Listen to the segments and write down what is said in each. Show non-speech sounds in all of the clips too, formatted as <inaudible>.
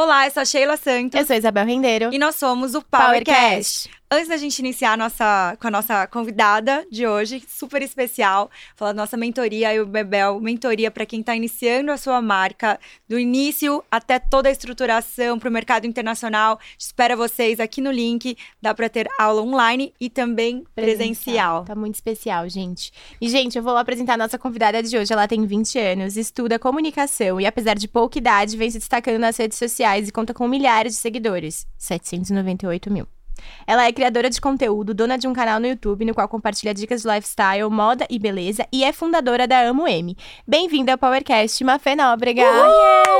Olá, eu sou a Sheila Santos. Eu sou a Isabel Rendeiro. E nós somos o PowerCast. Antes da gente iniciar a nossa, com a nossa convidada de hoje, super especial, falar da nossa mentoria, eu Bebel, mentoria para quem está iniciando a sua marca, do início até toda a estruturação para o mercado internacional. Espera vocês aqui no link, dá para ter aula online e também presencial. presencial. Tá muito especial, gente. E, gente, eu vou apresentar a nossa convidada de hoje. Ela tem 20 anos, estuda comunicação e, apesar de pouca idade, vem se destacando nas redes sociais e conta com milhares de seguidores 798 mil. Ela é criadora de conteúdo, dona de um canal no YouTube no qual compartilha dicas de lifestyle, moda e beleza e é fundadora da Amo M. Bem-vinda ao PowerCast, Mafê Nóbrega!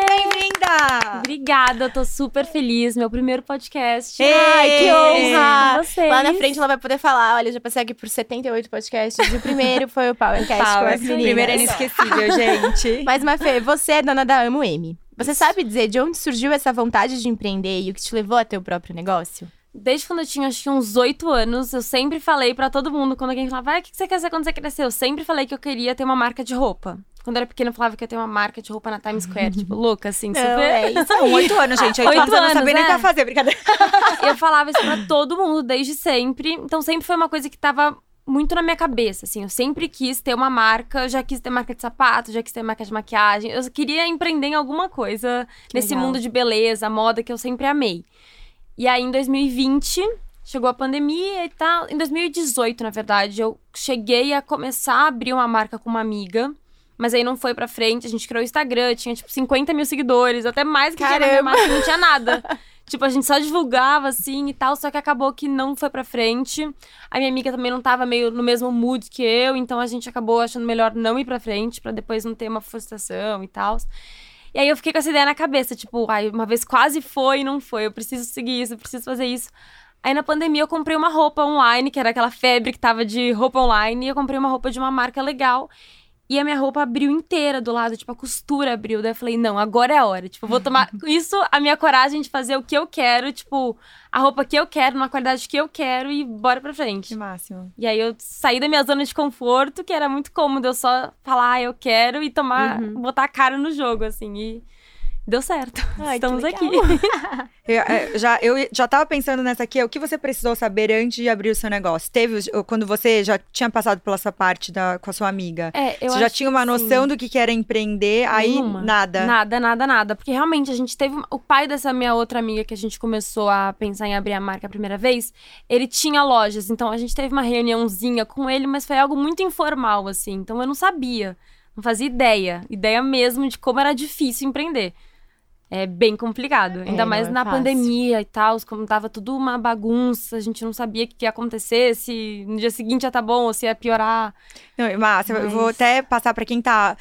Bem-vinda! Obrigada, eu tô super feliz. Meu primeiro podcast. Ei, Ai, que honra! Vocês. Lá na frente ela vai poder falar, olha, eu já passei aqui por 78 podcasts. O primeiro foi o PowerCast Power, com as meninas. O primeiro é inesquecível, gente. <laughs> Mas, Mafê, você é dona da Amo M. Você sabe dizer de onde surgiu essa vontade de empreender e o que te levou a ter o próprio negócio? Desde quando eu tinha, acho que uns oito anos, eu sempre falei para todo mundo, quando alguém falava, ah, o que você quer ser quando você crescer? Eu sempre falei que eu queria ter uma marca de roupa. Quando eu era pequena, eu falava que eu ia ter uma marca de roupa na Times Square, tipo, <laughs> louca, assim, Não, super. É isso aí. Oito anos, gente. Oito, anos, eu não sabia é. nem o que fazer, brincadeira. <laughs> eu falava isso pra todo mundo, desde sempre. Então, sempre foi uma coisa que tava muito na minha cabeça, assim. Eu sempre quis ter uma marca, já quis ter marca de sapato, já quis ter marca de maquiagem. Eu queria empreender em alguma coisa que nesse legal. mundo de beleza, moda que eu sempre amei. E aí, em 2020, chegou a pandemia e tal. Em 2018, na verdade, eu cheguei a começar a abrir uma marca com uma amiga. Mas aí não foi pra frente, a gente criou o Instagram, tinha tipo 50 mil seguidores, até mais que Caramba. tinha na minha marca, não tinha nada. <laughs> tipo, a gente só divulgava assim e tal, só que acabou que não foi pra frente. A minha amiga também não tava meio no mesmo mood que eu, então a gente acabou achando melhor não ir pra frente, para depois não ter uma frustração e tal. E aí eu fiquei com essa ideia na cabeça, tipo, ai, uma vez quase foi e não foi, eu preciso seguir isso, eu preciso fazer isso. Aí na pandemia eu comprei uma roupa online, que era aquela febre que tava de roupa online, e eu comprei uma roupa de uma marca legal. E a minha roupa abriu inteira do lado, tipo, a costura abriu. Daí eu falei, não, agora é a hora. Tipo, vou tomar <laughs> isso, a minha coragem de fazer o que eu quero, tipo, a roupa que eu quero, na qualidade que eu quero e bora pra frente. Que máximo. E aí eu saí da minha zona de conforto, que era muito cômodo eu só falar, ah, eu quero e tomar, uhum. botar a cara no jogo, assim. E deu certo. <laughs> Ai, Estamos aqui. <laughs> eu, é, já, eu já tava pensando nessa aqui, o que você precisou saber antes de abrir o seu negócio? Teve, quando você já tinha passado pela essa parte da, com a sua amiga, é, você já tinha uma noção sim. do que, que era empreender, aí Nenhuma. nada? Nada, nada, nada. Porque realmente a gente teve, o pai dessa minha outra amiga que a gente começou a pensar em abrir a marca a primeira vez, ele tinha lojas, então a gente teve uma reuniãozinha com ele, mas foi algo muito informal, assim, então eu não sabia. Não fazia ideia, ideia mesmo de como era difícil empreender é bem complicado. Ainda é, mais é na fácil. pandemia e tal, como tava tudo uma bagunça, a gente não sabia o que ia acontecer, se no dia seguinte ia tá bom ou se ia piorar. Não, Márcia, Mas... eu vou até passar para quem tá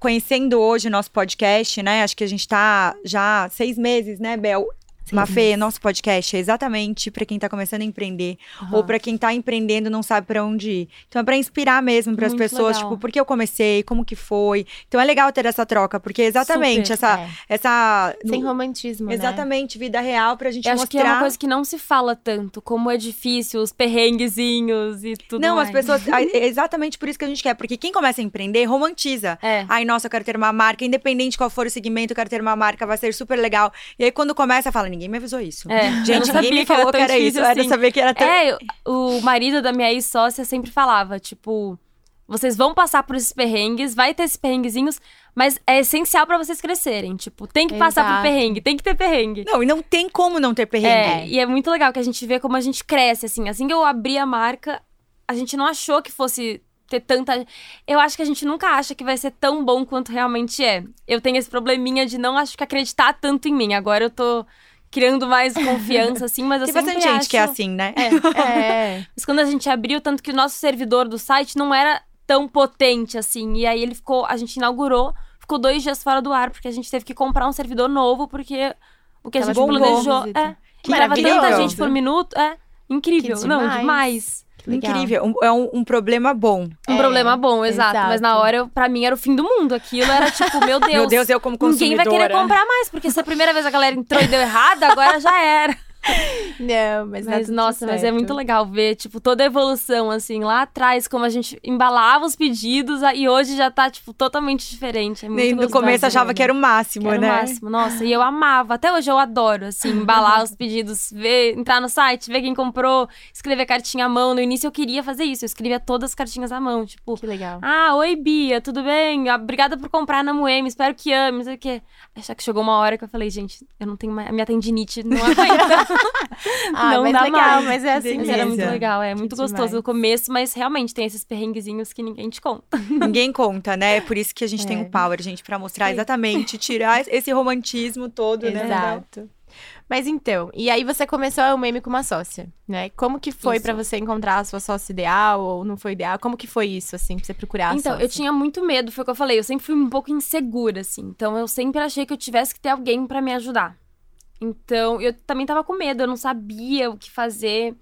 conhecendo hoje o nosso podcast, né? Acho que a gente tá já seis meses, né, Bel? Mafê, nosso podcast é exatamente para quem tá começando a empreender uhum. ou para quem tá empreendendo e não sabe para onde ir. Então é para inspirar mesmo para as pessoas, legal. tipo, por que eu comecei, como que foi. Então é legal ter essa troca, porque exatamente Super, essa é. essa sem romantismo, né? Exatamente, né? vida real pra gente eu mostrar. Acho que é uma coisa que não se fala tanto, como é difícil, os perrenguezinhos e tudo Não, mais. as pessoas, <laughs> é exatamente por isso que a gente quer, porque quem começa a empreender romantiza. É. Ai, nossa, eu quero ter uma marca, independente qual for o segmento, eu quero ter uma marca, vai ser super legal. E aí quando começa, fala, ninguém me avisou isso. É, Gente, ninguém me falou que era, que era isso. Assim. Era saber que era tão... É, o marido da minha ex-sócia sempre falava, tipo... Vocês vão passar por esses perrengues, vai ter esses perrenguezinhos, mas é essencial para vocês crescerem. Tipo, tem que Exato. passar por perrengue, tem que ter perrengue. Não, e não tem como não ter perrengue. É, e é muito legal que a gente vê como a gente cresce, assim. Assim que eu abri a marca, a gente não achou que fosse ter tanta. Eu acho que a gente nunca acha que vai ser tão bom quanto realmente é. Eu tenho esse probleminha de não acho que acreditar tanto em mim. Agora eu tô criando mais <laughs> confiança, assim, mas eu Tem bastante acho... gente que é assim, né? É, <laughs> é. Mas quando a gente abriu, tanto que o nosso servidor do site não era tão potente, assim. E aí ele ficou, a gente inaugurou, ficou dois dias fora do ar, porque a gente teve que comprar um servidor novo, porque o que a gente planejou... É, que tanta gente por minuto, é incrível. Não, demais. Legal. Incrível. Um, é um, um, problema bom. Um é, problema bom, exato. exato. Mas na hora, eu, pra mim, era o fim do mundo. Aquilo era tipo, meu <laughs> Deus. meu Deus, eu como consumidora. Ninguém vai querer comprar mais, porque se a primeira vez a galera entrou e deu errado, agora já era. Não, mas, Mas, tá nossa, tudo mas é certo. muito legal ver, tipo, toda a evolução, assim, lá atrás, como a gente embalava os pedidos, e hoje já tá, tipo, totalmente diferente. É muito Nem no começo achava né? que era o máximo, Era né? o máximo, nossa, e eu amava. Até hoje eu adoro, assim, embalar os <laughs> pedidos, ver, entrar no site, ver quem comprou, escrever cartinha à mão. No início eu queria fazer isso, eu escrevia todas as cartinhas à mão, tipo, Que legal. ah, oi Bia, tudo bem? Obrigada por comprar na Moema, espero que ame, não sei o quê. Acho que chegou uma hora que eu falei, gente, eu não tenho mais, a minha tendinite não aguenta. <laughs> <laughs> Ah, não mas dá legal, mais. mas é assim Mas era mesmo. muito legal, é muito gostoso demais. no começo, mas realmente tem esses perrenguezinhos que ninguém te conta. <laughs> Ninguém conta, né? É por isso que a gente tem É. o Power, gente, pra mostrar Sim. exatamente, tirar <laughs> esse romantismo todo, né? Exato. Mas então, e aí você começou a meme com uma sócia, né? Como que foi pra você encontrar a sua sócia ideal ou não foi ideal? Como que foi isso, assim, pra você procurar a Então, sócia? eu tinha muito medo, foi o que eu falei. Eu sempre fui um pouco insegura, assim. Então, eu sempre achei que eu tivesse que ter alguém pra me ajudar. Então, eu também tava com medo, eu não sabia o que fazer.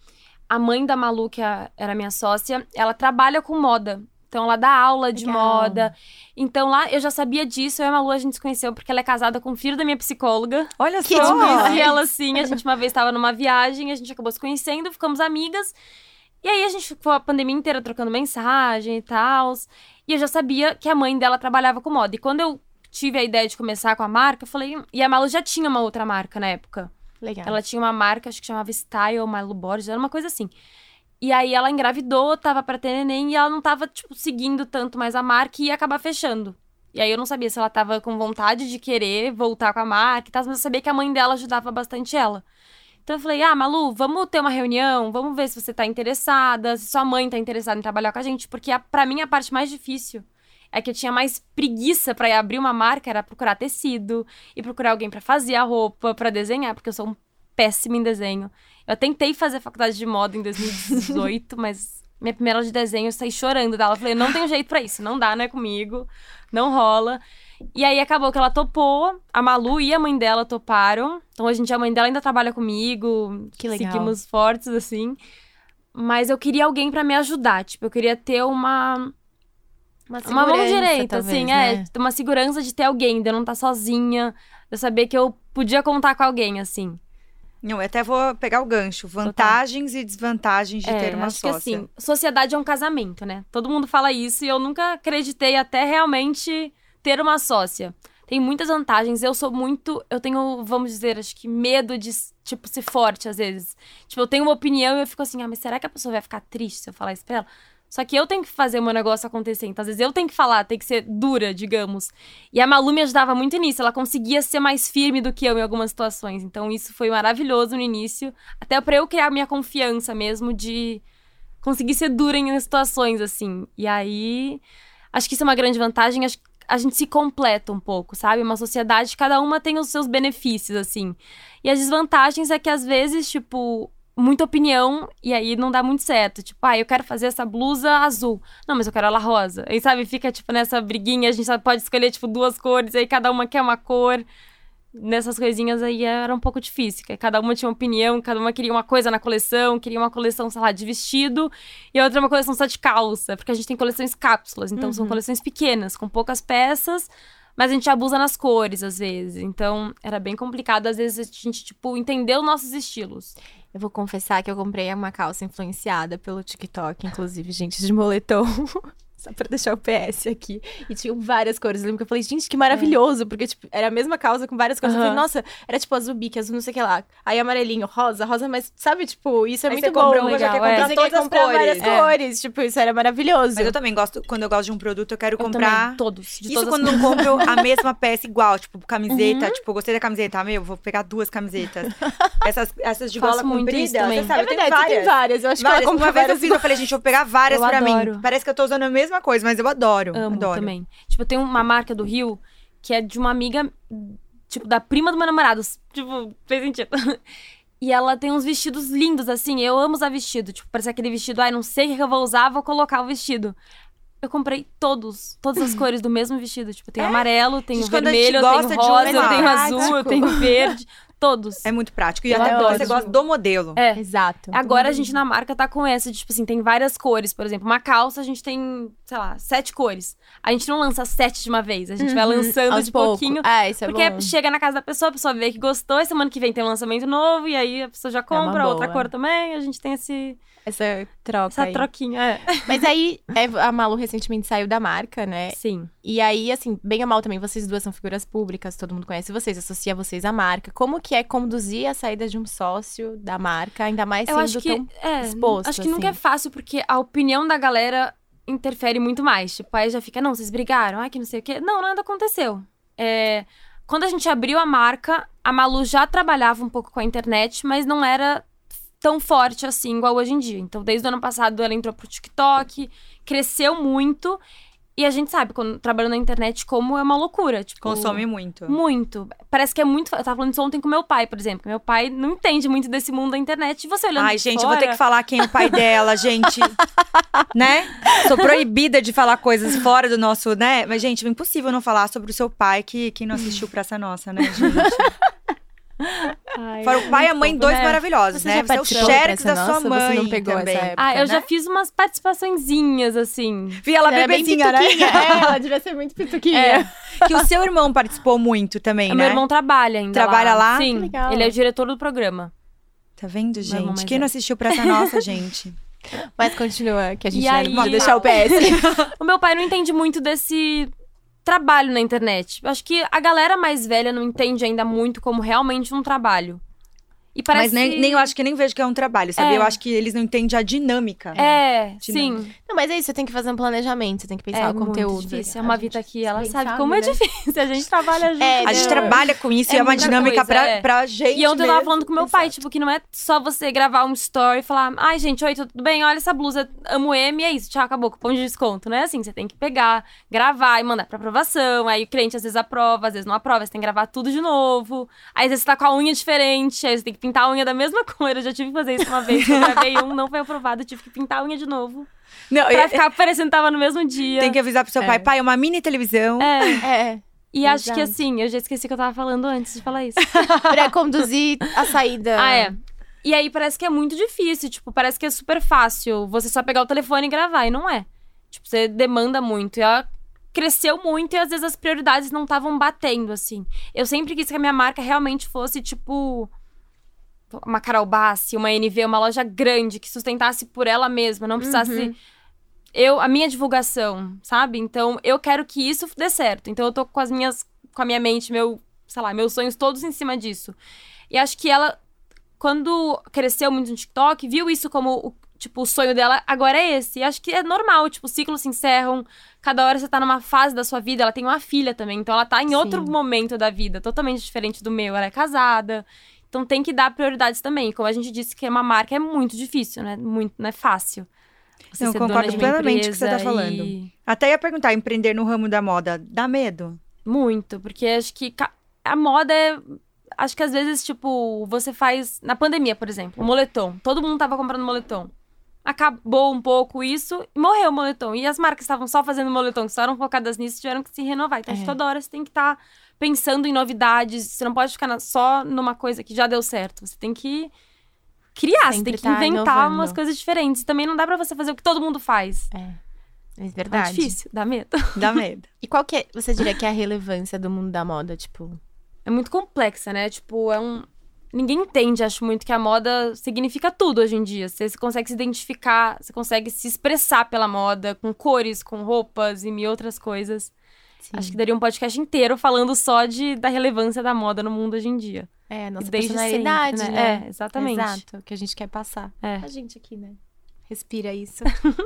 A mãe da Malu, que a- era minha sócia, ela trabalha com moda. Então, ela dá aula de Legal. moda. Então, lá eu já sabia disso. Eu e a Malu, a gente se conheceu porque ela é casada com o filho da minha psicóloga. Olha Que só! Demais. conheci ela assim, a gente uma vez estava numa viagem, a gente acabou se conhecendo, ficamos amigas. E aí a gente ficou a pandemia inteira trocando mensagem e tal. E eu já sabia que a mãe dela trabalhava com moda. E quando eu tive a ideia de começar com a marca, eu falei. E a Malu já tinha uma outra marca na época. Legal. Ela tinha uma marca, acho que chamava Style Malu Borges, era uma coisa assim. E aí ela engravidou, tava pra ter neném e ela não tava, tipo, seguindo tanto mais a marca e ia acabar fechando. E aí eu não sabia se ela tava com vontade de querer voltar com a marca e tal, mas eu sabia que a mãe dela ajudava bastante ela. Então eu falei, ah, Malu, vamos ter uma reunião, vamos ver se você tá interessada, se sua mãe tá interessada em trabalhar com a gente, porque a, pra mim a parte mais difícil é que eu tinha mais preguiça pra ir abrir uma marca, era procurar tecido e procurar alguém pra fazer a roupa, pra desenhar, porque eu sou um péssima em desenho. Eu tentei fazer faculdade de moda em 2018, <laughs> mas minha primeira aula de desenho eu saí chorando dela. Eu falei, não tenho jeito pra isso, não dá, não é comigo, não rola. E aí acabou que ela topou, a Malu e a mãe dela toparam. Então a gente, a mãe dela ainda trabalha comigo, Que legal. seguimos fortes assim. Mas eu queria alguém pra me ajudar, tipo, eu queria ter uma Uma, uma mão direita, talvez, assim, né? é, uma segurança de ter alguém, de eu não estar sozinha, de eu saber que eu podia contar com alguém, assim. Não, eu até vou pegar o gancho. Vantagens e desvantagens de É, ter uma acho sócia. que assim, sociedade é um casamento, né? Todo mundo fala isso e eu nunca acreditei até realmente ter uma sócia. Tem muitas vantagens. Eu sou muito. Eu tenho, vamos dizer, acho que medo de, tipo, ser forte às vezes. Tipo, eu tenho uma opinião e eu fico assim, ah, mas será que a pessoa vai ficar triste se eu falar isso pra ela? Só que eu tenho que fazer o meu negócio acontecer. Então, às vezes eu tenho que falar, tem que ser dura, digamos. E a Malu me ajudava muito nisso. Ela conseguia ser mais firme do que eu em algumas situações. Então, isso foi maravilhoso no início. Até pra eu criar minha confiança mesmo de conseguir ser dura em situações, assim. E aí, acho que isso é uma grande vantagem. Acho que a gente se completa um pouco, sabe? Uma sociedade, cada uma tem os seus benefícios, assim. E as desvantagens é que, às vezes, tipo, muita opinião e aí não dá muito certo. Tipo, ah, eu quero fazer essa blusa azul. Não, mas eu quero ela rosa. Aí, sabe, fica, tipo, nessa briguinha, a gente só pode escolher, tipo, duas cores, aí cada uma quer uma cor. Nessas coisinhas aí era um pouco difícil, que cada uma tinha uma opinião, cada uma queria uma coisa na coleção, queria uma coleção, sei lá, de vestido, e a outra uma coleção só de calça, porque a gente tem coleções cápsulas, então são coleções pequenas, com poucas peças, mas a gente abusa nas cores, às vezes. Então, era bem complicado, às vezes, a gente, tipo, entender os nossos estilos. Eu vou confessar que eu comprei uma calça influenciada pelo TikTok, inclusive, gente, de moletom. <laughs> Só pra deixar o PS aqui. E tinham várias cores. Eu lembro que eu falei, gente, que maravilhoso. Porque, tipo, era a mesma calça com várias cores. Eu falei, nossa, era tipo azul bique, azul não sei o que lá. Aí amarelinho, rosa, rosa, mas sabe, tipo, isso é Aí muito bom. compra uma, já legal, quer é. comprar Você todas quer comprar cores. várias É. cores. Tipo, isso era maravilhoso. Mas eu também gosto, quando eu gosto de um produto, eu quero Eu comprar. também, todos. De Isso quando não compro a <laughs> mesma peça igual, tipo, camiseta. Uhum. Tipo, gostei da camiseta, meu, vou pegar duas camisetas. <laughs> Essas, essas de gola comprida, também. você sabe, é verdade, tem várias. várias. Eu acho Várias. que ela comprou Uma vez eu fiz, eu falei, gente, eu vou pegar várias Eu pra adoro. mim. Parece que eu tô usando a mesma coisa, mas eu adoro. Amo adoro. também. Tipo, eu tenho uma marca do Rio que é de uma amiga, tipo, da prima do meu namorado. Tipo, fez sentido. <laughs> E ela tem uns vestidos lindos, assim. Eu amo usar vestido. Tipo, parece aquele vestido, ai, não sei o que eu vou usar, vou colocar o vestido. Eu comprei todos, todas as <laughs> cores do mesmo vestido. Tipo, tem amarelo, tem vermelho, eu gosta tenho de rosa, tenho azul, eu tenho verde. <laughs> Todos. É muito prático. E Eu até porque adoro. você gosta do modelo. É. Exato. Agora a gente na marca tá com essa, de, tipo assim, tem várias cores. Por exemplo, uma calça a gente tem, sei lá, sete cores. A gente não lança sete de uma vez, a gente vai Uhum, lançando aos de pouco. pouquinho. Ah, isso é Porque bom. chega na casa da pessoa, a pessoa vê que gostou, e semana que vem tem um lançamento novo, e aí a pessoa já compra outra boa. cor também, a gente tem esse, Essa troca essa aí. troquinha. É. <laughs> Mas aí, é, a Malu recentemente saiu da marca, né? Sim. E aí, assim, bem ou mal também, vocês duas são figuras públicas, todo mundo conhece vocês, associa vocês à marca. Como que é conduzir a saída de um sócio da marca, ainda mais Eu sendo acho que, é, exposto, acho que nunca é assim. fácil, porque a opinião da galera interfere muito mais. Tipo, aí já fica, não, vocês brigaram, ai, que não sei o quê. Não, nada aconteceu. É, quando a gente abriu a marca, a Malu já trabalhava um pouco com a internet, mas não era tão forte assim, igual hoje em dia. Então, desde o ano passado, ela entrou pro TikTok, cresceu muito. E a gente sabe, quando trabalhando na internet, como é uma loucura. Tipo, Consome muito. Muito. Parece que é muito. Eu tava falando isso ontem com meu pai, por exemplo. Meu pai não entende muito desse mundo da internet. E você olhando Ai, gente, eu fora, vou ter que falar quem é o pai dela, <laughs> gente. né? Sou proibida de falar coisas fora do nosso, né? Mas, gente, é impossível não falar sobre o seu pai que, que não assistiu Praça Nossa, né, gente? Ai, Fora o pai e a mãe, dois né? maravilhosos, Você né? já Você é o dessa da sua mãe Você não pegou também. essa época, Ah, eu já né? fiz umas participaçõezinhas, assim. Vi ela bem bebezinha, né? <laughs> É, ela devia ser muito pituquinha. Que o seu irmão participou muito também, O né? meu irmão trabalha ainda Trabalha lá? Sim, Que legal. ele é o diretor do programa. Tá vendo, gente? Quem não assistiu Praça Nossa, <laughs> gente? Mas continua, que a gente E vai aí- precisa deixar o PS. <laughs> O meu pai não entende muito desse trabalho na internet. Acho que a galera mais velha não entende ainda muito como realmente um trabalho. E parece... Mas nem, nem eu acho que nem vejo que é um trabalho, sabe? É. Eu acho que eles não entendem a dinâmica. É, Dinâmica. sim. Não, mas é isso, você tem que fazer um planejamento, você tem que pensar é o conteúdo. muito difícil. A A Mavita gente aqui, ela sabe, sabe, como é né? difícil. A gente trabalha <laughs> junto. É, A gente trabalha com isso É e é uma muita dinâmica coisa, pra, é. pra gente. E ontem eu tava falando com meu pai, Exato. tipo, que não é só você gravar um story e falar, ai, gente, oi, tudo bem? Olha essa blusa, amo M, e é isso, tchau, acabou, cupom de desconto. Não é assim, você tem que pegar, gravar e mandar pra aprovação. Aí o cliente às vezes aprova, às vezes não aprova, você tem que gravar tudo de novo. Aí às vezes você tá com a unha diferente, aí você tem que pintar a unha da mesma <laughs> cor. Eu já tive que fazer isso uma vez, eu gravei um, não foi aprovado, tive que pintar a unha de novo. Não, Pra e- ficar parecendo que tava no mesmo dia. tem que avisar pro seu É. pai, pai, é uma mini televisão. É, É, e acho que Exato. assim, eu já esqueci o que eu tava falando antes de falar isso. <laughs> pra conduzir a saída. Ah, é. E aí parece que é muito difícil, tipo, parece que é super fácil você só pegar o telefone e gravar, e não é. Tipo, você demanda muito. E ela cresceu muito e às vezes as prioridades não estavam batendo, assim. Eu sempre quis que a minha marca realmente fosse, tipo. Uma Carol Bassi, uma NV, uma loja grande, que sustentasse por ela mesma, não precisasse. Uhum. Eu, a minha divulgação, sabe? Então, eu quero que isso dê certo. Então, eu tô com as minhas. Com a minha mente, meu. Sei lá, meus sonhos todos em cima disso. E acho que ela, quando cresceu muito no TikTok, viu isso como o, tipo, o sonho dela agora é esse. E acho que é normal, tipo, ciclos se encerram, cada hora você tá numa fase da sua vida, ela tem uma filha também, então ela tá em outro Sim. momento da vida, totalmente diferente do meu, ela é casada. Então tem que dar prioridades também. Como a gente disse que uma marca é muito difícil, né? Muito, não é fácil. Você Eu concordo plenamente com o que você tá empresa falando. e- Até ia perguntar, empreender no ramo da moda, dá medo? Muito, porque acho que a moda é. Acho que às vezes, tipo, você faz. Na pandemia, por exemplo, o moletom. Todo mundo tava comprando moletom. Acabou um pouco isso e morreu o moletom. E as marcas estavam só fazendo moletom, que só eram focadas nisso, tiveram que se renovar. Então, É. toda hora você tem que estar pensando em novidades. Você não pode ficar na- só numa coisa que já deu certo. Você tem que criar, você Sempre tem que tá inventar inovando. umas coisas diferentes. E também não dá pra você fazer o que todo mundo faz. É É verdade. difícil, dá medo. <laughs> Dá medo. E qual que é, você diria que é a relevância do mundo da moda, tipo... é muito complexa, né? Tipo, é um. Ninguém entende, acho muito, que a moda significa tudo hoje em dia. Você se consegue se identificar, você consegue se expressar pela moda, com cores, com roupas e mil outras coisas. Sim. Acho que daria um podcast inteiro falando só de, da relevância da moda no mundo hoje em dia. É, a nossa Desde personalidade, sempre, né? É, exatamente. Exato, o que a gente quer passar. É. A gente aqui, né? Respira isso. <laughs>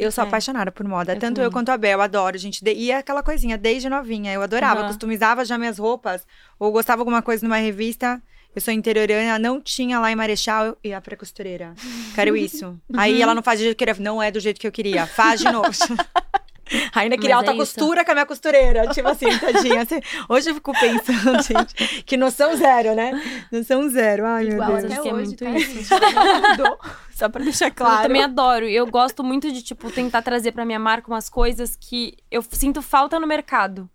Eu sou É. apaixonada por moda. Eu Tanto também. eu quanto a Bel, adoro, gente. E é aquela coisinha, desde novinha. Eu adorava. Aham. Customizava já minhas roupas. Ou gostava alguma coisa numa revista. Eu sou interiorana, não tinha lá em Marechal. Eu ia pra costureira. Quero isso. <laughs> Aí ela não faz do jeito que eu queria. Não é do jeito que eu queria. Faz de novo. <laughs> <laughs> Ainda queria Mas é alta isso. costura com a minha costureira. Tipo assim, <laughs> tadinha. Assim, Hoje eu fico pensando, <laughs> gente, que noção zero, né? Noção zero. Ai, meu Igual Deus. acho até que é hoje, muito tá, isso. mudou. Só pra deixar Eu claro. também adoro. Eu gosto muito de, tipo, tentar trazer pra minha marca umas coisas que eu sinto falta no mercado.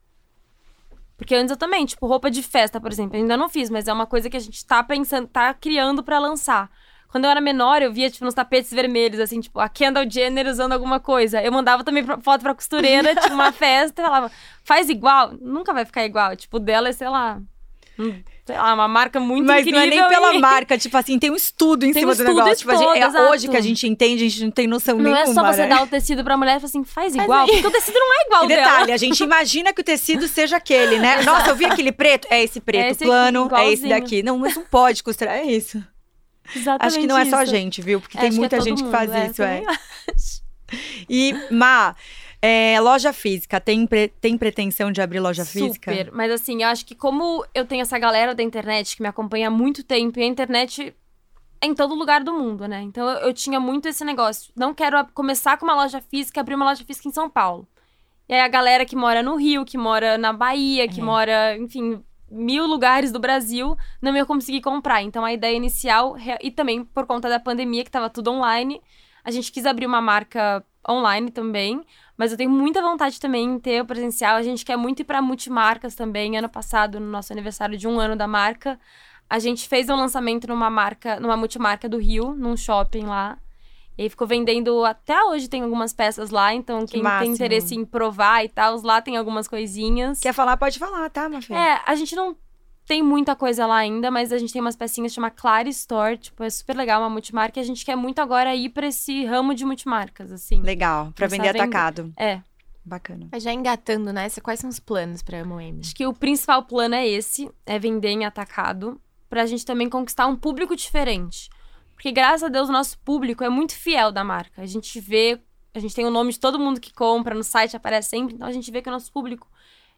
Porque antes eu também, tipo, roupa de festa, por exemplo, eu ainda não fiz, mas é uma coisa que a gente tá pensando, tá criando pra lançar. Quando eu era menor, eu via, tipo, nos tapetes vermelhos, assim, tipo, a Kendall Jenner usando alguma coisa. Eu mandava também pra- foto pra costureira, tipo, uma <laughs> festa, e falava, faz igual. Nunca vai ficar igual. Tipo, o dela é, sei lá, sei lá, uma marca muito Mas incrível. não é nem pela e- marca, tipo assim, tem um estudo em Tem cima um do negócio. Tipo, a gente- todo, é hoje que a gente entende, a gente não tem noção Não nenhuma, é só você né? dar o tecido pra mulher e falar assim, faz igual, porque o tecido não é igual E dela. detalhe, a gente imagina que o tecido seja aquele, né? <laughs> Nossa, eu vi aquele preto. É esse preto, É esse plano, aqui, é esse daqui. Não, mas não pode costurar, é isso. Exatamente Acho que não é só a gente, viu? Porque É, tem que é muita gente que mundo, faz é, isso, é. <laughs> E, Má, é, loja física, tem, pre- tem pretensão de abrir loja física? Super. Mas assim, eu acho que como eu tenho essa galera da internet que me acompanha há muito tempo, e a internet é em todo lugar do mundo, né? Então eu, eu tinha muito esse negócio. Não quero começar com uma loja física, abrir uma loja física em São Paulo. E aí a galera que mora no Rio, que mora na Bahia, que É. mora, enfim, mil lugares do Brasil, não ia conseguir comprar. Então a ideia inicial, e também por conta da pandemia, que tava tudo online, a gente quis abrir uma marca online também. Mas eu tenho muita vontade também em ter o presencial. A gente quer muito ir para multimarcas também. Ano passado, no nosso aniversário de um ano da marca, a gente fez um lançamento numa marca, numa multimarca do Rio, num shopping lá. E aí ficou vendendo até hoje tem algumas peças lá, então quem máximo. tem interesse em provar e tal, lá tem algumas coisinhas. Quer falar, pode falar, tá, Mafê? É, a gente não tem muita coisa lá ainda, mas a gente tem umas pecinhas que chama Clara Store, tipo, é super legal, uma multimarca, e a gente quer muito agora ir pra esse ramo de multimarcas, assim. Legal, pra Começar vender a atacado. É. Bacana. Mas já engatando nessa, quais são os planos pra Moemi? Acho que o principal plano é esse, é vender em atacado, pra gente também conquistar um público diferente. Porque graças a Deus o nosso público é muito fiel da marca. A gente vê, a gente tem o nome de todo mundo que compra no site, aparece sempre, então a gente vê que o nosso público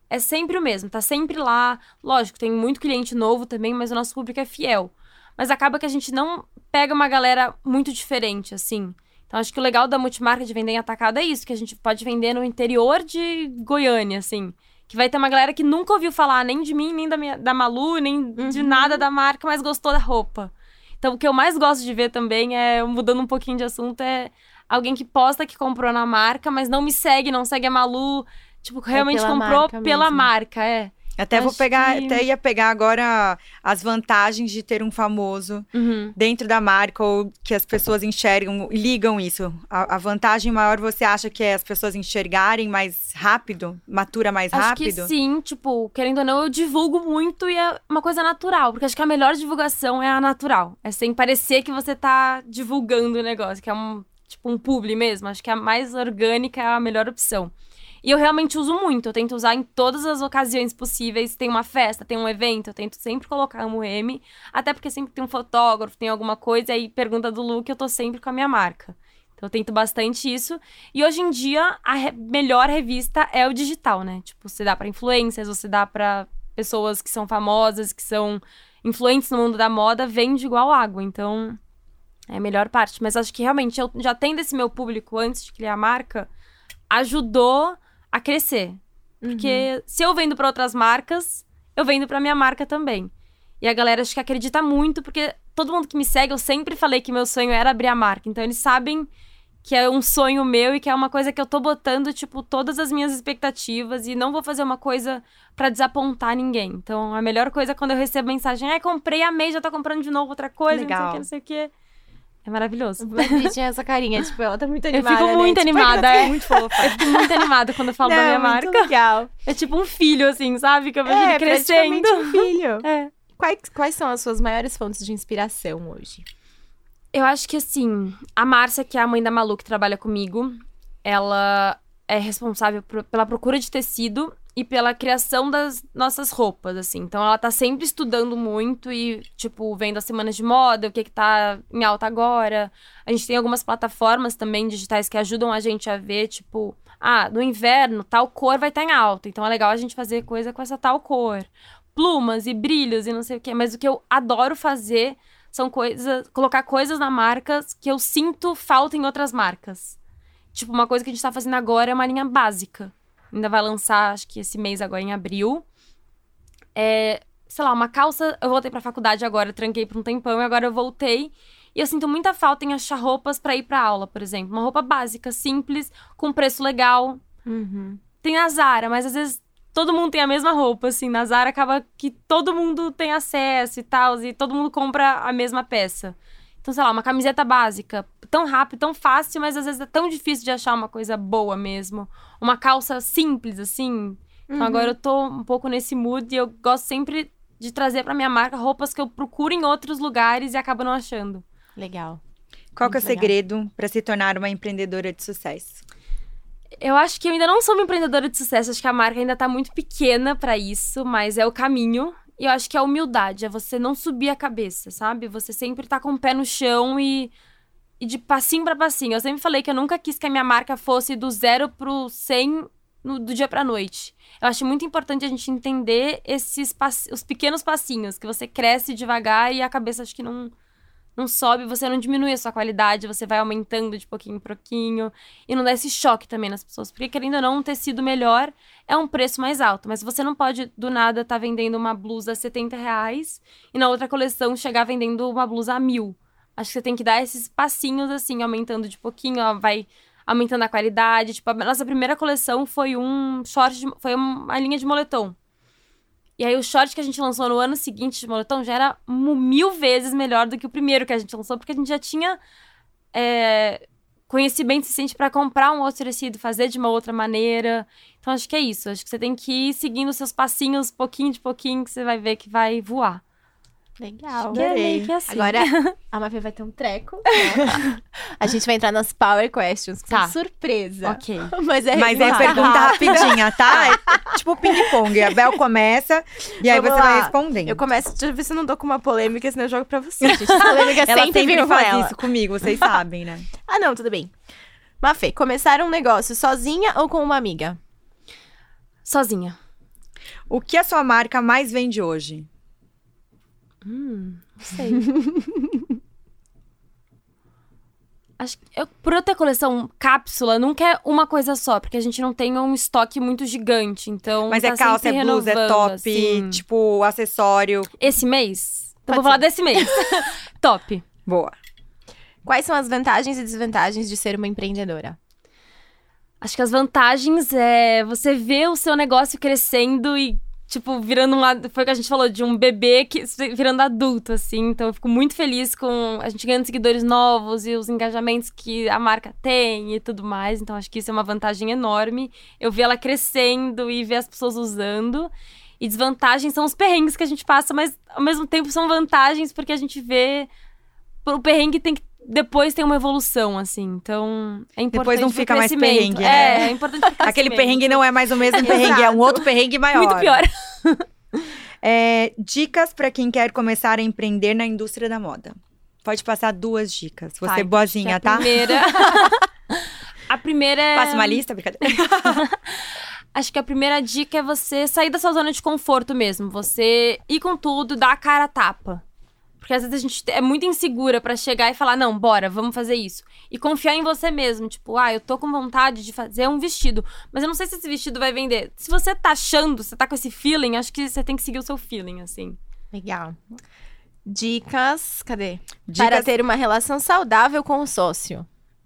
é sempre o mesmo, tá sempre lá. Lógico, tem muito cliente novo também, mas o nosso público é fiel. Mas acaba que a gente não pega uma galera muito diferente, assim. Então acho que o legal da multimarca de vender em atacado é isso, que a gente pode vender no interior de Goiânia, assim. Que vai ter uma galera que nunca ouviu falar nem de mim, nem da, minha, da Malu, nem de Uhum. nada da marca, mas gostou da roupa. Então, o que eu mais gosto de ver também é, mudando um pouquinho de assunto, é alguém que posta que comprou na marca, mas não me segue, não segue a Malu. Tipo, realmente pela comprou marca pela mesmo. marca, é. Até vou Acho pegar, que- até ia pegar agora as vantagens de ter um famoso Uhum. dentro da marca ou que as pessoas enxergam ligam isso. A, a vantagem maior você acha que é as pessoas enxergarem mais rápido, matura mais Acho rápido? que sim, tipo, querendo ou não, eu divulgo muito e é uma coisa natural. Porque acho que a melhor divulgação é a natural. É sem parecer que você tá divulgando o negócio, que é um, tipo, um publi mesmo. Acho que a mais orgânica é a melhor opção. E eu realmente uso muito, eu tento usar em todas as ocasiões possíveis. Tem uma festa, tem um evento, eu tento sempre colocar um M. Até porque sempre tem um fotógrafo, tem alguma coisa, aí pergunta do look, eu tô sempre com a minha marca. Então eu tento bastante isso. E hoje em dia, a re- melhor revista é o digital, né? Tipo, você dá pra influencers, você dá pra pessoas que são famosas, que são influentes no mundo da moda, vende igual água. Então, é a melhor parte. Mas acho que realmente, eu já tendo esse meu público antes de criar a marca, ajudou a crescer. Porque se eu vendo pra outras marcas, eu vendo pra minha marca também. E a galera acho que acredita muito, porque todo mundo que me segue, eu sempre falei que meu sonho era abrir a marca. Então eles sabem que é um sonho meu e que é uma coisa que eu tô botando, tipo, todas as minhas expectativas e não vou fazer uma coisa pra desapontar ninguém. Então, a melhor coisa é quando eu recebo mensagem, ai, comprei, amei, já tá comprando de novo outra coisa, Legal. não sei o que, não sei o que. É maravilhoso. Mas tinha essa carinha, tipo, ela tá muito Eu animada. fico né? muito Tipo, animada, Ai, é. muito fofa. <laughs> Eu fico muito animada quando eu falo da Não, minha muito marca. legal. É tipo um filho, assim, sabe? Que eu vejo É, ele crescendo. um filho. <laughs> É. Quais, quais são as suas maiores fontes de inspiração hoje? Eu acho que assim, a Márcia, que é a mãe da Malu, que trabalha comigo, ela é responsável por- pela procura de tecido e pela criação das nossas roupas, assim. Então ela tá sempre estudando muito e, tipo, vendo as semanas de moda, o que que tá em alta agora. A gente tem algumas plataformas também digitais que ajudam a gente a ver, tipo, ah, no inverno tal cor vai estar em alta. Então é legal a gente fazer coisa com essa tal cor. Plumas e brilhos e não sei o quê. Mas o que eu adoro fazer são coisas. colocar coisas na marca que eu sinto falta em outras marcas. Tipo, uma coisa que a gente tá fazendo agora é uma linha básica. Ainda vai lançar, acho que esse mês agora, em abril. É, sei lá, uma calça. Eu voltei pra faculdade agora, tranquei por um tempão e agora eu voltei. E eu sinto muita falta em achar roupas pra ir pra aula, por exemplo. Uma roupa básica, simples, com preço legal. Uhum. Tem a Zara, mas às vezes todo mundo tem a mesma roupa, assim. Na Zara acaba que todo mundo tem acesso e tal, e todo mundo compra a mesma peça. Então, sei lá, uma camiseta básica, tão rápido, tão fácil, mas às vezes é tão difícil de achar uma coisa boa mesmo. Uma calça simples, assim. Então Uhum. agora eu tô um pouco nesse mood e eu gosto sempre de trazer pra minha marca roupas que eu procuro em outros lugares e acabo não achando. Legal. Qual que é o Muito legal. segredo para se tornar uma empreendedora de sucesso? Eu acho que eu ainda não sou uma empreendedora de sucesso, acho que a marca ainda tá muito pequena pra isso, mas é o caminho. E eu acho que é humildade, é você não subir a cabeça, sabe? Você sempre tá com o pé no chão e, e de passinho pra passinho. Eu sempre falei que eu nunca quis que a minha marca fosse do zero pro 100 no- do dia pra noite. Eu acho muito importante a gente entender esses os pequenos passinhos, que você cresce devagar e a cabeça acho que não não sobe, você não diminui a sua qualidade, você vai aumentando de pouquinho em pouquinho. E não dá esse choque também nas pessoas. Porque, querendo ou não, um tecido melhor é um preço mais alto. Mas você não pode, do nada, estar vendendo uma blusa a 70 reais e na outra coleção chegar vendendo uma blusa a mil. Acho que você tem que dar esses passinhos, assim, aumentando de pouquinho, ó, vai aumentando a qualidade. Tipo, a nossa primeira coleção foi um short, de- foi uma linha de moletom. E aí o short que a gente lançou no ano seguinte de moletom já era mil vezes melhor do que o primeiro que a gente lançou, porque a gente já tinha é, conhecimento suficiente para comprar um outro tecido, fazer de uma outra maneira. Então acho que é isso. Acho que você tem que ir seguindo seus passinhos, pouquinho de pouquinho, que você vai ver que vai voar. Legal. Que é meio que assim. Agora, <laughs> a Mafê vai ter um treco. né? a gente vai entrar nas Power Questions, que Tá. são surpresa. Ok. <laughs> Mas é, Mas é vai. pergunta rapidinha, tá? <laughs> É tipo ping-pong. A Bel começa e aí Vamos você vai lá. respondendo. Eu começo, deixa eu ver se eu não dou com uma polêmica, senão eu jogo pra você, gente. Essa polêmica Ela sempre, sempre vem com faz ela. isso comigo, vocês sabem, né? Ah, não, tudo bem. Mafê, começar um negócio sozinha ou com uma amiga? Sozinha. O que a sua marca mais vende hoje? Hum, não sei. <laughs> Acho que eu, por eu ter coleção cápsula, nunca é uma coisa só, porque a gente não tem um estoque muito gigante, então. Mas tá é calça, é blusa, é top, assim. tipo, acessório. Esse mês? Pode Então vou falar desse mês. <laughs> top. Boa. Quais são as vantagens e desvantagens de ser uma empreendedora? Acho que as vantagens é você ver o seu negócio crescendo e, tipo, virando um. Foi o que a gente falou, de um bebê que virando adulto, assim. Então eu fico muito feliz com a gente ganhando seguidores novos e os engajamentos que a marca tem e tudo mais. Então acho que isso é uma vantagem enorme. Eu ver ela crescendo e ver as pessoas usando. E desvantagens são os perrengues que a gente passa, mas ao mesmo tempo são vantagens porque a gente vê. O perrengue tem que. Depois tem uma evolução, assim. Então, é importante. Depois não fica mais perrengue, né? É, é importante pro Aquele perrengue não é mais o mesmo perrengue, é um outro perrengue maior. Muito pior. <laughs> É, dicas pra quem quer começar a empreender na indústria da moda. Pode passar duas dicas. Você Vai, boazinha, A tá? primeira. <laughs> a primeira é. Passa uma lista, brincadeira. <laughs> Acho que a primeira dica é você sair da sua zona de conforto mesmo. Você ir com tudo, dar a cara a tapa. Porque às vezes a gente é muito insegura pra chegar e falar, não, bora, vamos fazer isso. E confiar em você mesmo. Tipo, ah, eu tô com vontade de fazer um vestido, mas eu não sei se esse vestido vai vender. Se você tá achando, você tá com esse feeling, acho que você tem que seguir o seu feeling, assim. Legal. Dicas, cadê? Dicas- Para ter uma relação saudável com o sócio.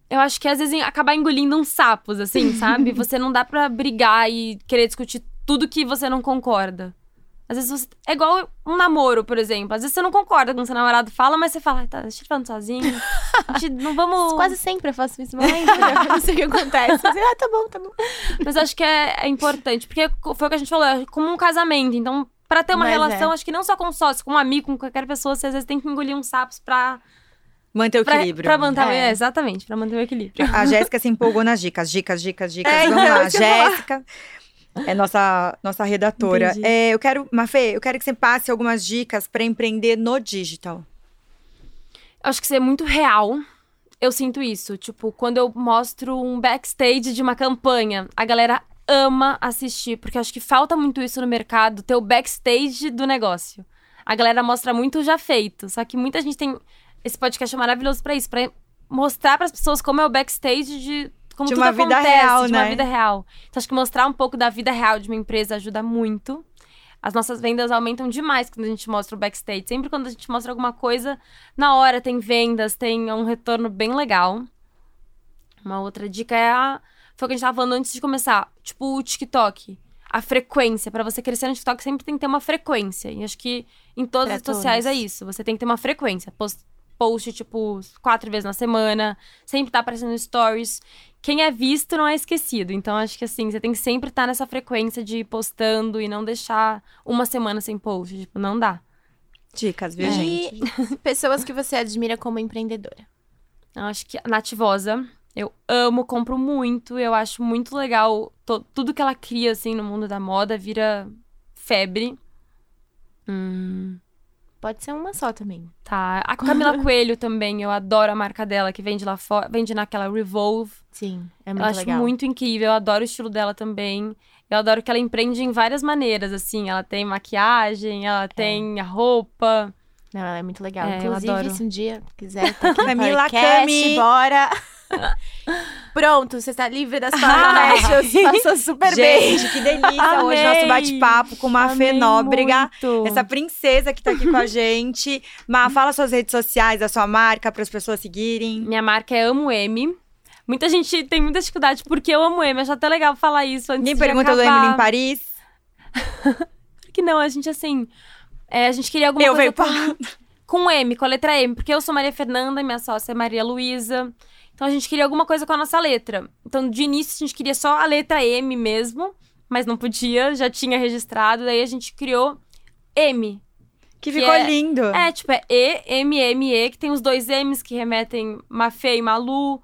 Eu acho que às vezes acabar engolindo uns sapos, assim, sabe? <laughs> Você não dá pra brigar e querer discutir tudo que você não concorda. Às vezes você. É igual um namoro, por exemplo. Às vezes você não concorda com o seu namorado fala, mas você fala, "Ai, tá, deixa eu falando sozinho. A gente não <laughs> vamos. Quase sempre eu faço isso, mas não <laughs> sei o que acontece. Assim, ah, tá bom, tá bom. Mas acho que é, é importante, porque foi o que a gente falou, é como um casamento. Então, pra ter uma Mas relação, é. acho que não só com sócio, com um amigo, com qualquer pessoa, você às vezes tem que engolir uns sapos pra. Manter o Pra, equilíbrio. pra manter, É. é, exatamente, pra manter o equilíbrio. A Jéssica se empolgou nas dicas. Dicas, dicas, dicas. É, Vamos então, lá. falar. É nossa, nossa redatora. É, eu quero, Mafê, eu quero que você passe algumas dicas pra empreender no digital. acho que ser muito real. Eu sinto isso. Tipo, quando eu mostro um backstage de uma campanha, a galera ama assistir, porque acho que falta muito isso no mercado, ter o backstage do negócio. A galera mostra muito o já feito, só que muita gente tem esse podcast é maravilhoso pra isso, Pra mostrar pras pessoas como é o backstage de como De tudo uma vida acontece, real, de uma né? vida real. Então acho que mostrar um pouco da vida real de uma empresa ajuda muito. As nossas vendas aumentam demais quando a gente mostra o backstage. Sempre quando a gente mostra alguma coisa, na hora tem vendas, tem um retorno bem legal. Uma outra dica é a. Foi o que a gente tava falando antes de começar. Tipo o TikTok. a frequência. Pra você crescer no TikTok, sempre tem que ter uma frequência. E acho que em todas Pra as redes sociais é isso. Você tem que ter uma frequência. Post, post, tipo, quatro vezes na semana. Sempre tá aparecendo stories. Quem é visto não é esquecido. Então, acho que assim, você tem que sempre estar nessa frequência de ir postando e não deixar uma semana sem post. Tipo, não dá. Dicas, viu, É. gente? E <laughs> pessoas que você admira como empreendedora. Eu acho que a Nativosa, eu amo, compro muito. Eu acho muito legal. tudo que ela cria, assim, no mundo da moda vira febre. Hum, Pode ser uma só também. tá. A Camila <laughs> Coelho também, eu adoro a marca dela, que vende lá fora. Vende naquela Revolve. Sim, é eu muito acho legal. muito incrível. Eu adoro o estilo dela também. Eu adoro que ela empreende em várias maneiras, assim. Ela tem maquiagem, ela tem a roupa. Não, ela é muito legal. É, eu Inclusive, adoro. se um dia quiser tá aqui <laughs> Camila podcast, Cami. bora. <laughs> Pronto, você está livre das <laughs> palavras. Passou super bem. Gente, que delícia hoje Amei. nosso bate-papo com uma Amei Nóbrega. muito. Essa princesa que tá aqui com a gente. Má, fala suas redes sociais, a sua marca, para as pessoas seguirem. Minha marca é Amo M. Muita gente tem muita dificuldade porque eu amo M. Acho até legal falar isso antes Ninguém de pergunta do acabar. Emily em Paris. <laughs> Que não, a gente assim... é, a gente queria alguma Eu coisa veio com, com M, com a letra M. Porque eu sou Maria Fernanda minha sócia é Maria Luísa. Então a gente queria alguma coisa com a nossa letra. Então de início a gente queria só a letra M mesmo. Mas não podia, já tinha registrado. Daí a gente criou M. Que Que ficou é- lindo. É, tipo, é E, M, M, E, que tem os dois M's que remetem Mafê e Malu.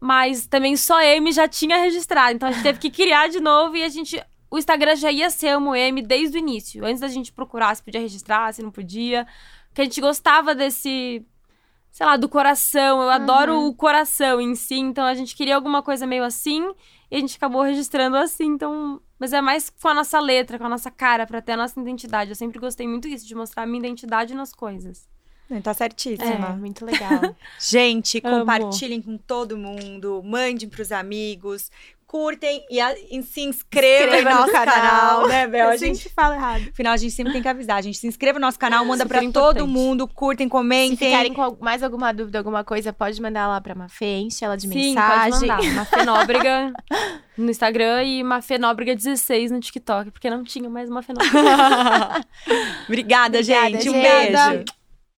Mas também só M já tinha registrado. Então a gente teve que criar de novo e a gente. O Instagram já ia ser Amo M desde o início. Antes da gente procurar se podia registrar, se não podia. Porque a gente gostava desse. Sei lá, do coração. Eu adoro o coração em si. Então a gente queria alguma coisa meio assim. E a gente acabou registrando assim. Então. Mas é mais com a nossa letra, com a nossa cara, pra ter a nossa identidade. Eu sempre gostei muito disso, de mostrar a minha identidade nas coisas. Tá É, certíssima. muito <laughs> legal. Gente, compartilhem com todo mundo, mandem pros amigos, curtem e, a- e se inscrevam Inscreva no no nosso canal. canal, né, Bel? A gente, gente fala errado. no final, a gente sempre tem que avisar. A gente se inscreva no nosso canal, manda Super pra todo mundo, curtem, Se comentem. ficarem com mais alguma dúvida, alguma coisa, pode mandar lá pra Mafê, enche ela de Sim, mensagem. pode mandar. <laughs> Mafê Nóbrega no Instagram e Mafê Nóbrega 16 no TikTok, porque não tinha mais Mafê Nóbrega. <laughs> Obrigada, Obrigada, gente. Um gente. beijo.